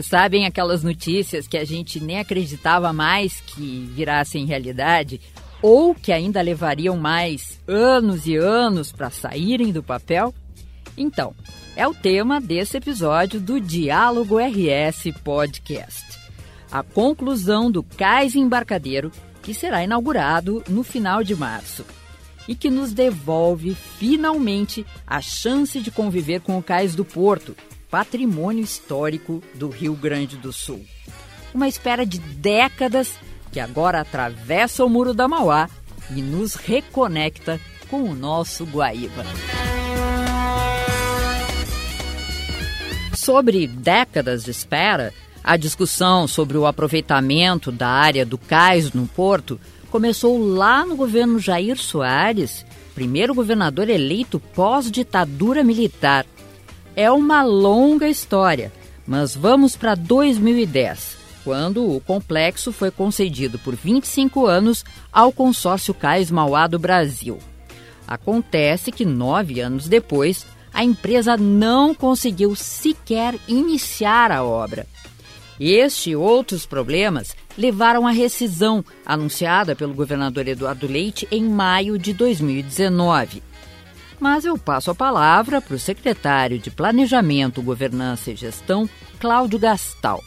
Vocês sabem aquelas notícias que a gente nem acreditava mais que virassem realidade? Ou que ainda levariam mais anos e anos para saírem do papel? Então, é o tema desse episódio do Diálogo RS Podcast. A conclusão do Cais Embarcadeiro, que será inaugurado no final de março e que nos devolve finalmente a chance de conviver com o Cais do Porto, patrimônio histórico do Rio Grande do Sul. Uma espera de décadas que agora atravessa o Muro da Mauá e nos reconecta com o nosso Guaíba. Sobre décadas de espera, a discussão sobre o aproveitamento da área do cais no porto começou lá no governo Jair Soares, primeiro governador eleito pós-ditadura militar é uma longa história, mas vamos para 2010, quando o complexo foi concedido por 25 anos ao consórcio Cais Mauá do Brasil. Acontece que nove anos depois, a empresa não conseguiu sequer iniciar a obra. Este e outros problemas levaram à rescisão anunciada pelo governador Eduardo Leite em maio de 2019 mas eu passo a palavra para o secretário de Planejamento, Governança e Gestão, Cláudio Gastal.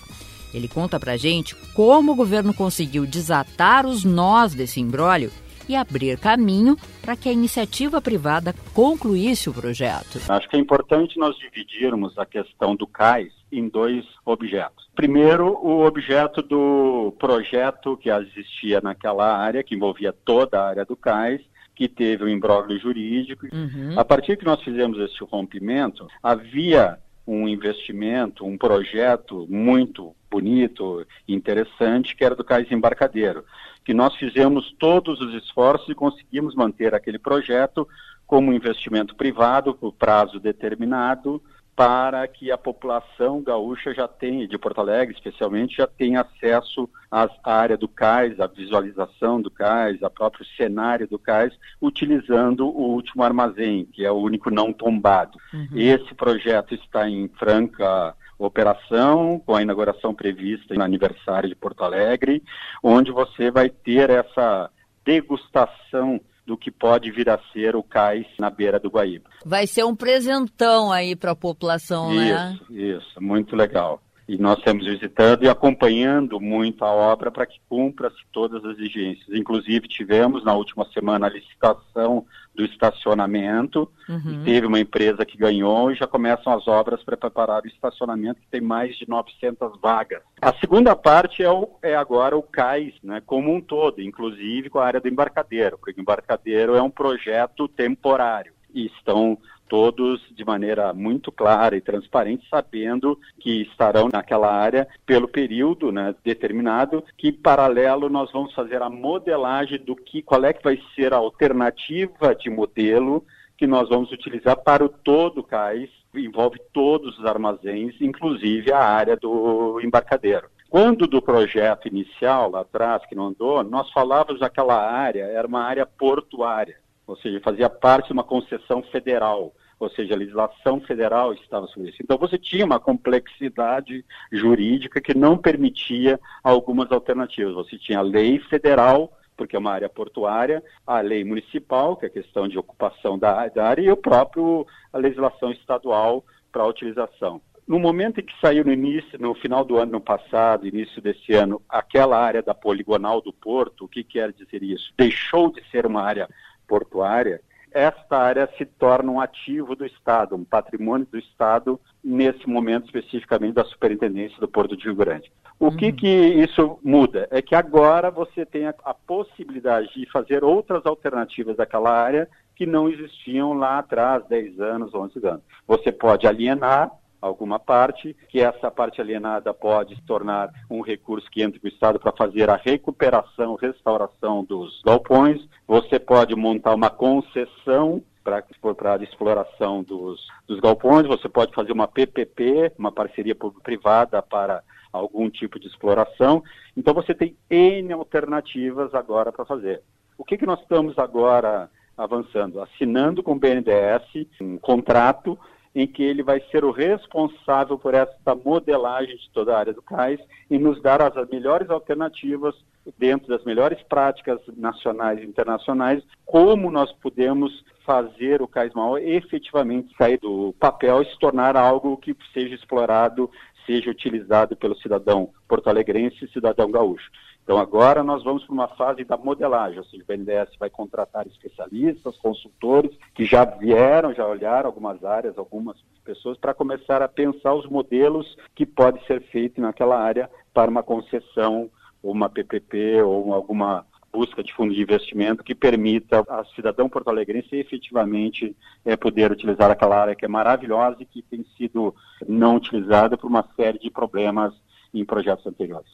Ele conta para gente como o governo conseguiu desatar os nós desse imbróglio e abrir caminho para que a iniciativa privada concluísse o projeto. Acho que é importante nós dividirmos a questão do CAIS em dois objetos. Primeiro, o objeto do projeto que existia naquela área, que envolvia toda a área do CAIS, que teve um imbróglio jurídico. Uhum. A partir que nós fizemos esse rompimento, havia um investimento, um projeto muito bonito, interessante, que era do Cais Embarcadeiro, que nós fizemos todos os esforços e conseguimos manter aquele projeto como investimento privado por prazo determinado, para que a população gaúcha já tenha, de Porto Alegre especialmente, já tenha acesso à área do cais, à visualização do cais, ao próprio cenário do cais, utilizando o último armazém, que é o único não tombado. Uhum. Esse projeto está em franca operação, com a inauguração prevista no aniversário de Porto Alegre, onde você vai ter essa degustação do que pode vir a ser o cais na beira do Guaíba. Vai ser um presentão aí para a população, isso, né? Isso, isso, muito legal. E nós estamos visitando e acompanhando muito a obra para que cumpra-se todas as exigências. Inclusive, tivemos na última semana a licitação do estacionamento. Uhum. Teve uma empresa que ganhou e já começam as obras para preparar o estacionamento, que tem mais de 900 vagas. A segunda parte é, o, é agora o CAIS, né, como um todo, inclusive com a área do embarcadeiro, porque o embarcadeiro é um projeto temporário e estão todos de maneira muito clara e transparente, sabendo que estarão naquela área pelo período né, determinado, que paralelo nós vamos fazer a modelagem do que, qual é que vai ser a alternativa de modelo que nós vamos utilizar para o todo o cais, envolve todos os armazéns, inclusive a área do embarcadeiro. Quando do projeto inicial, lá atrás, que não andou, nós falávamos aquela área, era uma área portuária, ou seja, fazia parte de uma concessão federal ou seja, a legislação federal estava sobre isso. Então você tinha uma complexidade jurídica que não permitia algumas alternativas. Você tinha a lei federal, porque é uma área portuária, a lei municipal, que é a questão de ocupação da, da área, e o próprio a legislação estadual para a utilização. No momento em que saiu no início, no final do ano passado, início desse ano, aquela área da poligonal do porto, o que quer dizer isso? Deixou de ser uma área portuária esta área se torna um ativo do Estado, um patrimônio do Estado, nesse momento especificamente da Superintendência do Porto de Rio Grande. O uhum. que, que isso muda? É que agora você tem a, a possibilidade de fazer outras alternativas daquela área que não existiam lá atrás, 10 anos, 11 anos. Você pode alienar alguma parte, que essa parte alienada pode se tornar um recurso que entra para o Estado para fazer a recuperação, restauração dos galpões. Você pode montar uma concessão para a exploração dos, dos galpões, você pode fazer uma PPP, uma parceria público-privada para algum tipo de exploração. Então você tem N alternativas agora para fazer. O que, que nós estamos agora avançando? Assinando com o BNDES um contrato em que ele vai ser o responsável por essa modelagem de toda a área do cais e nos dar as melhores alternativas dentro das melhores práticas nacionais e internacionais, como nós podemos fazer o Cais Maior efetivamente sair do papel e se tornar algo que seja explorado, seja utilizado pelo cidadão porto-alegrense e cidadão gaúcho. Então agora nós vamos para uma fase da modelagem, ou seja, o BNDES vai contratar especialistas, consultores que já vieram, já olharam algumas áreas, algumas pessoas para começar a pensar os modelos que pode ser feito naquela área para uma concessão, uma PPP ou alguma busca de fundo de investimento que permita a cidadão porto-alegrense efetivamente é, poder utilizar aquela área que é maravilhosa e que tem sido não utilizada por uma série de problemas em projetos anteriores.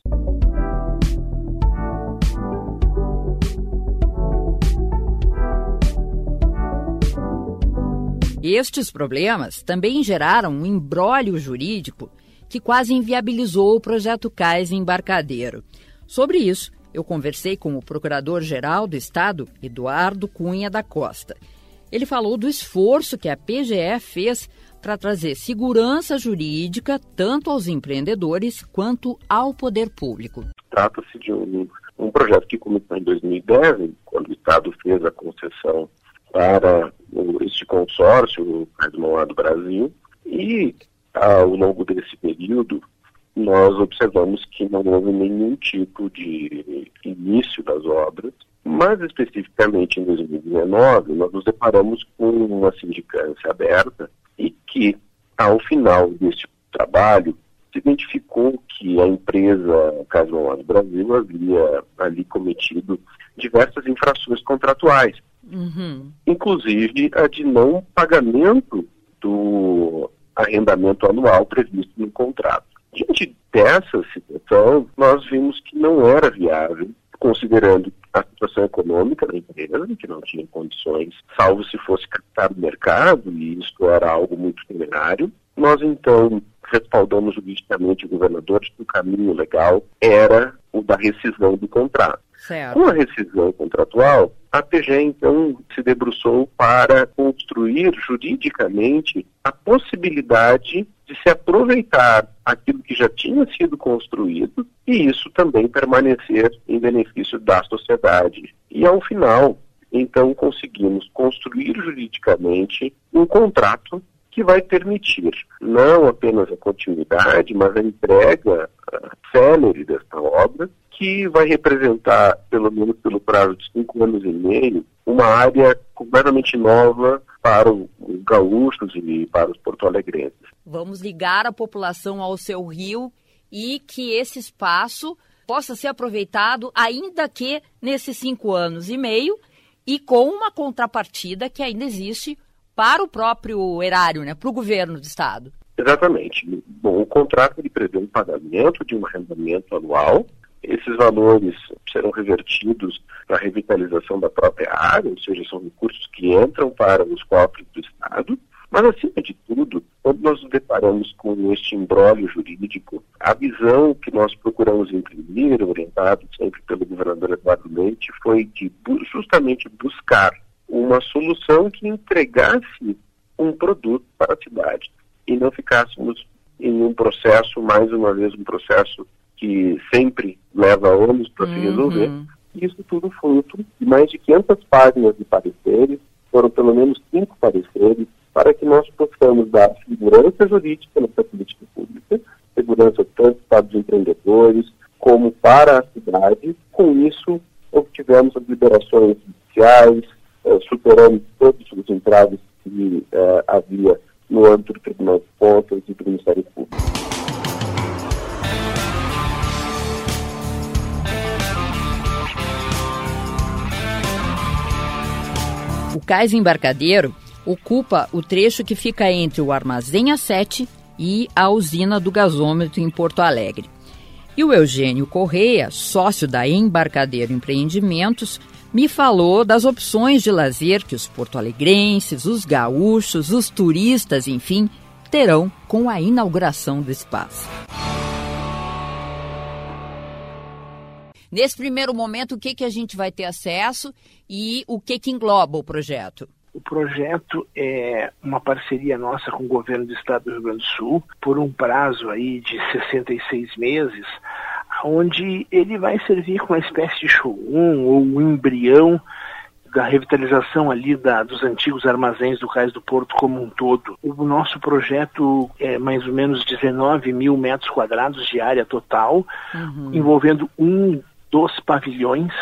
Estes problemas também geraram um embrólio jurídico que quase inviabilizou o projeto CAIS embarcadeiro. Sobre isso, eu conversei com o Procurador-Geral do Estado, Eduardo Cunha da Costa. Ele falou do esforço que a PGE fez para trazer segurança jurídica tanto aos empreendedores quanto ao poder público. Trata-se de um, um projeto que começou em 2010, quando o Estado fez a concessão para este consórcio, o Cardinal do Brasil, e ao longo desse período nós observamos que não houve nenhum tipo de início das obras, mas especificamente em 2019 nós nos deparamos com uma sindicância aberta e que, ao final deste trabalho, se identificou que a empresa Casal do Brasil havia ali cometido diversas infrações contratuais, uhum. inclusive a de não pagamento do arrendamento anual previsto no contrato. Diante dessa situação, nós vimos que não era viável, considerando a situação econômica da empresa, que não tinha condições, salvo se fosse captar o mercado, e isso era algo muito temerário. Nós, então, respaldamos juridicamente o governador de que o caminho legal era o da rescisão do contrato. Certo. Com a rescisão contratual, a PG então se debruçou para construir juridicamente a possibilidade de se aproveitar aquilo que já tinha sido construído e isso também permanecer em benefício da sociedade. E ao final, então conseguimos construir juridicamente um contrato que vai permitir não apenas a continuidade, mas a entrega célere desta obra, que vai representar, pelo menos pelo prazo de cinco anos e meio, uma área completamente nova para os gaúchos e para os porto-alegrenses. Vamos ligar a população ao seu rio e que esse espaço possa ser aproveitado, ainda que nesses cinco anos e meio, e com uma contrapartida que ainda existe para o próprio erário, né, para o governo do estado. Exatamente. Bom, o contrato ele prevê um pagamento de um arrendamento anual. Esses valores serão revertidos para a revitalização da própria área, ou seja, são recursos que entram para os cofres do Estado. Mas, acima de tudo, quando nós nos deparamos com este embrólio jurídico, a visão que nós procuramos imprimir, orientado sempre pelo governador Eduardo Leite, foi de justamente buscar uma solução que entregasse um produto para a cidade e não ficássemos em um processo, mais uma vez, um processo que sempre leva anos para uhum. se resolver. Isso tudo fruto de mais de 500 páginas de pareceres, foram pelo menos cinco pareceres, para que nós possamos dar segurança jurídica nessa política pública, segurança tanto para os empreendedores como para a cidade. Com isso, obtivemos as liberações judiciais, eh, superando todos os entraves que eh, havia no âmbito do Tribunal de Contas e do Ministério Público. O cais embarcadeiro ocupa o trecho que fica entre o Armazém A7 e a usina do gasômetro em Porto Alegre. E o Eugênio Correia, sócio da Embarcadeiro Empreendimentos, me falou das opções de lazer que os porto-alegrenses, os gaúchos, os turistas, enfim, terão com a inauguração do espaço. Nesse primeiro momento, o que, que a gente vai ter acesso e o que, que engloba o projeto? O projeto é uma parceria nossa com o governo do estado do Rio Grande do Sul por um prazo aí de 66 meses, onde ele vai servir como uma espécie de showroom ou um embrião da revitalização ali da, dos antigos armazéns do Cais do Porto como um todo. O nosso projeto é mais ou menos 19 mil metros quadrados de área total, uhum. envolvendo um dos pavilhões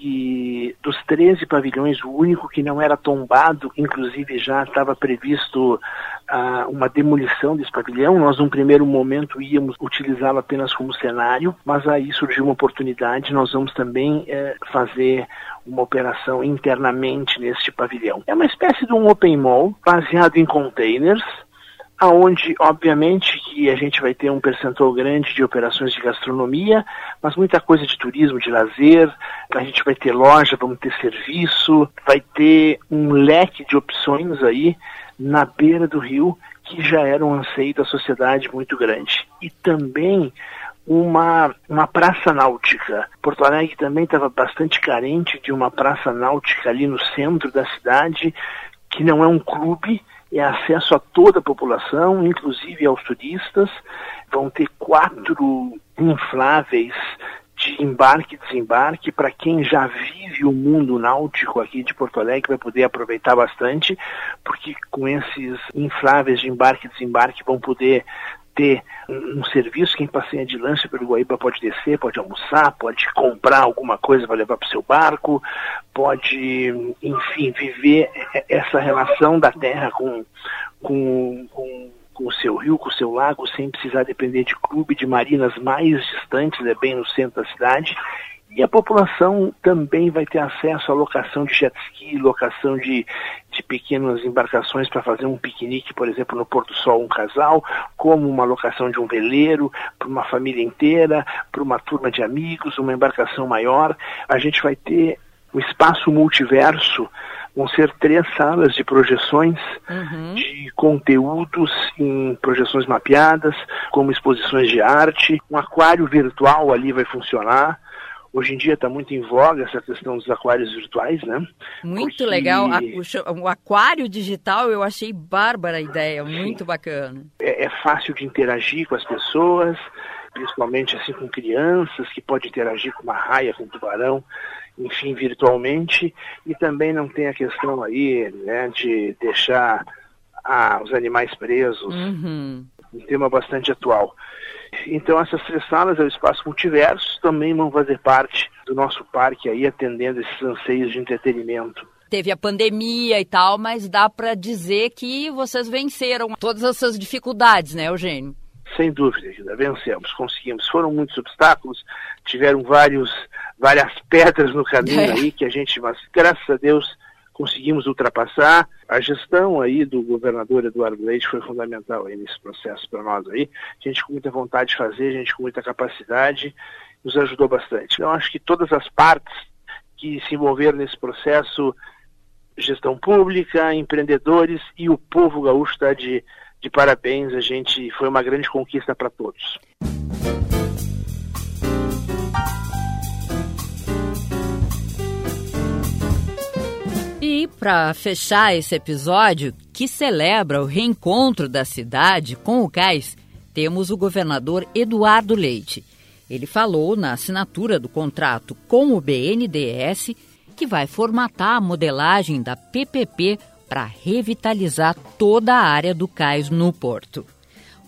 que dos 13 pavilhões, o único que não era tombado, inclusive já estava previsto uh, uma demolição desse pavilhão. Nós, num primeiro momento, íamos utilizá-lo apenas como cenário, mas aí surgiu uma oportunidade. Nós vamos também uh, fazer uma operação internamente neste pavilhão. É uma espécie de um open mall baseado em containers, aonde obviamente que a gente vai ter um percentual grande de operações de gastronomia, mas muita coisa de turismo, de lazer, a gente vai ter loja, vamos ter serviço, vai ter um leque de opções aí na beira do rio que já era um anseio da sociedade muito grande. E também uma, uma praça náutica. Porto Alegre também estava bastante carente de uma praça náutica ali no centro da cidade, que não é um clube, é acesso a toda a população, inclusive aos turistas. Vão ter quatro infláveis de embarque e desembarque para quem já vive o mundo náutico aqui de Porto Alegre vai poder aproveitar bastante, porque com esses infláveis de embarque e desembarque vão poder ter um, um, serviço, quem passeia de lanche pelo Guaíba pode descer, pode almoçar, pode comprar alguma coisa para levar para o seu barco, pode, enfim, viver essa relação da terra com, com, com, com o seu rio, com o seu lago, sem precisar depender de clube, de marinas mais distantes, é bem no centro da cidade, e a população também vai ter acesso à locação de jet ski, locação de, de pequenas embarcações para fazer um piquenique, por exemplo, no Porto Sol, um casal, como uma locação de um veleiro para uma família inteira, para uma turma de amigos, uma embarcação maior. A gente vai ter o espaço multiverso, vão ser três salas de projeções uhum. de conteúdos em projeções mapeadas, como exposições de arte, um aquário virtual ali vai funcionar Hoje em dia está muito em voga essa questão dos aquários virtuais, né? Muito Porque... legal. O aquário digital eu achei bárbara a ideia, muito Sim. bacana. É, é, fácil de interagir com as pessoas, principalmente assim com crianças, que pode interagir com uma raia, com um tubarão, enfim, virtualmente. E também não tem a questão aí né, de deixar ah, os animais presos. Uhum. Um tema bastante atual. Então essas três salas é o espaço multiverso, também vão fazer parte do nosso parque aí, atendendo esses anseios de entretenimento. Teve a pandemia e tal, mas dá para dizer que vocês venceram todas essas dificuldades, né, Eugênio? Sem dúvida, vencemos, conseguimos. Foram muitos obstáculos, tiveram vários, várias pedras no caminho é. aí que a gente, mas graças a Deus, conseguimos ultrapassar. A gestão aí do governador Eduardo Leite foi fundamental aí nesse processo para nós aí. A gente com muita vontade de fazer, gente com muita capacidade, nos ajudou bastante. Então acho que todas as partes que se envolveram nesse processo, gestão pública, empreendedores e o povo gaúcho está de, de parabéns. A gente foi uma grande conquista para todos. E para fechar esse episódio, que celebra o reencontro da cidade com o cais, temos o governador Eduardo Leite. Ele falou na assinatura do contrato com o BNDES que vai formatar a modelagem da PPP para revitalizar toda a área do cais no porto.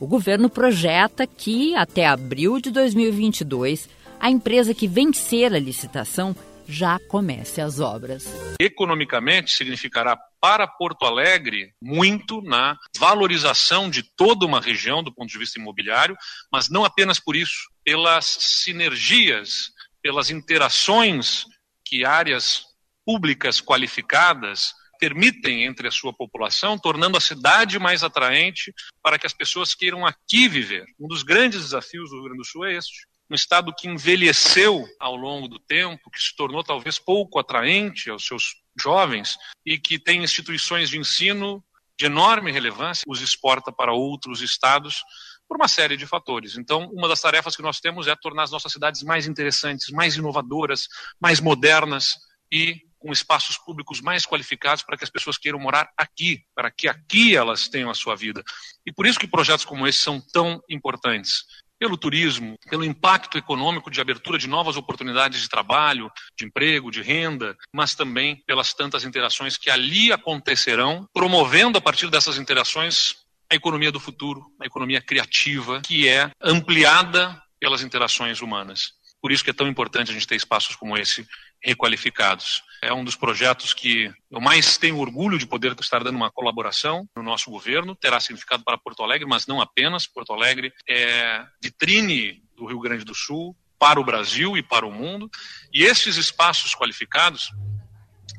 O governo projeta que, até abril de 2022, a empresa que vencer a licitação já comece as obras. Economicamente, significará para Porto Alegre muito na valorização de toda uma região do ponto de vista imobiliário, mas não apenas por isso, pelas sinergias, pelas interações que áreas públicas qualificadas permitem entre a sua população, tornando a cidade mais atraente para que as pessoas queiram aqui viver. Um dos grandes desafios do Rio Grande do Sul é este um estado que envelheceu ao longo do tempo, que se tornou talvez pouco atraente aos seus jovens e que tem instituições de ensino de enorme relevância, os exporta para outros estados por uma série de fatores. Então, uma das tarefas que nós temos é tornar as nossas cidades mais interessantes, mais inovadoras, mais modernas e com espaços públicos mais qualificados para que as pessoas queiram morar aqui, para que aqui elas tenham a sua vida. E por isso que projetos como esse são tão importantes pelo turismo, pelo impacto econômico de abertura de novas oportunidades de trabalho, de emprego, de renda, mas também pelas tantas interações que ali acontecerão, promovendo a partir dessas interações a economia do futuro, a economia criativa, que é ampliada pelas interações humanas. Por isso que é tão importante a gente ter espaços como esse requalificados. É um dos projetos que eu mais tenho orgulho de poder estar dando uma colaboração no nosso governo. Terá significado para Porto Alegre, mas não apenas. Porto Alegre é vitrine do Rio Grande do Sul para o Brasil e para o mundo. E esses espaços qualificados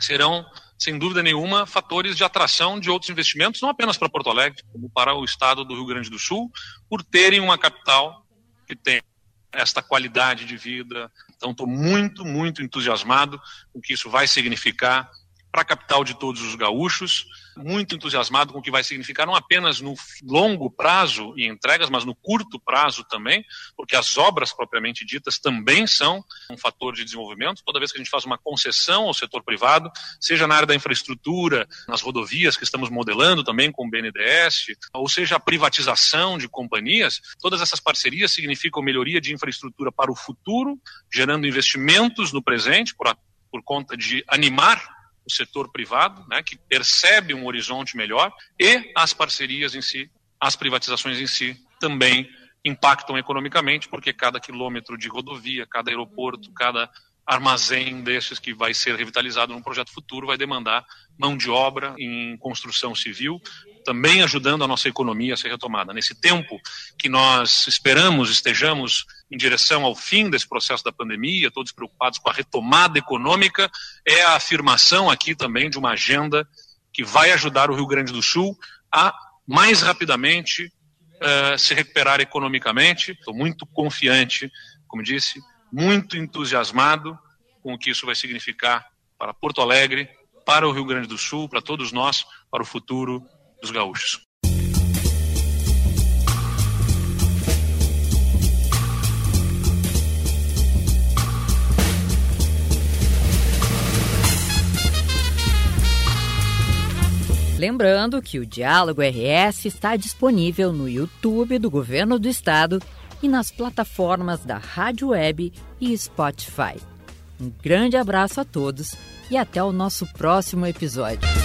serão, sem dúvida nenhuma, fatores de atração de outros investimentos, não apenas para Porto Alegre, como para o estado do Rio Grande do Sul, por terem uma capital que tem esta qualidade de vida. Então, estou muito, muito entusiasmado com o que isso vai significar para a capital de todos os gaúchos, muito entusiasmado com o que vai significar não apenas no longo prazo e entregas, mas no curto prazo também, porque as obras propriamente ditas também são um fator de desenvolvimento. Toda vez que a gente faz uma concessão ao setor privado, seja na área da infraestrutura, nas rodovias que estamos modelando também com o BNDES, ou seja a privatização de companhias, todas essas parcerias significam melhoria de infraestrutura para o futuro, gerando investimentos no presente por, a, por conta de animar o setor privado, né, que percebe um horizonte melhor, e as parcerias em si, as privatizações em si, também impactam economicamente, porque cada quilômetro de rodovia, cada aeroporto, cada armazém desses que vai ser revitalizado num projeto futuro vai demandar mão de obra em construção civil, também ajudando a nossa economia a ser retomada. Nesse tempo que nós esperamos estejamos em direção ao fim desse processo da pandemia, todos preocupados com a retomada econômica, é a afirmação aqui também de uma agenda que vai ajudar o Rio Grande do Sul a mais rapidamente uh, se recuperar economicamente. Estou muito confiante, como disse, muito entusiasmado com o que isso vai significar para Porto Alegre, para o Rio Grande do Sul, para todos nós, para o futuro dos gaúchos. Lembrando que o Diálogo RS está disponível no YouTube do Governo do Estado e nas plataformas da Rádio Web e Spotify. Um grande abraço a todos e até o nosso próximo episódio.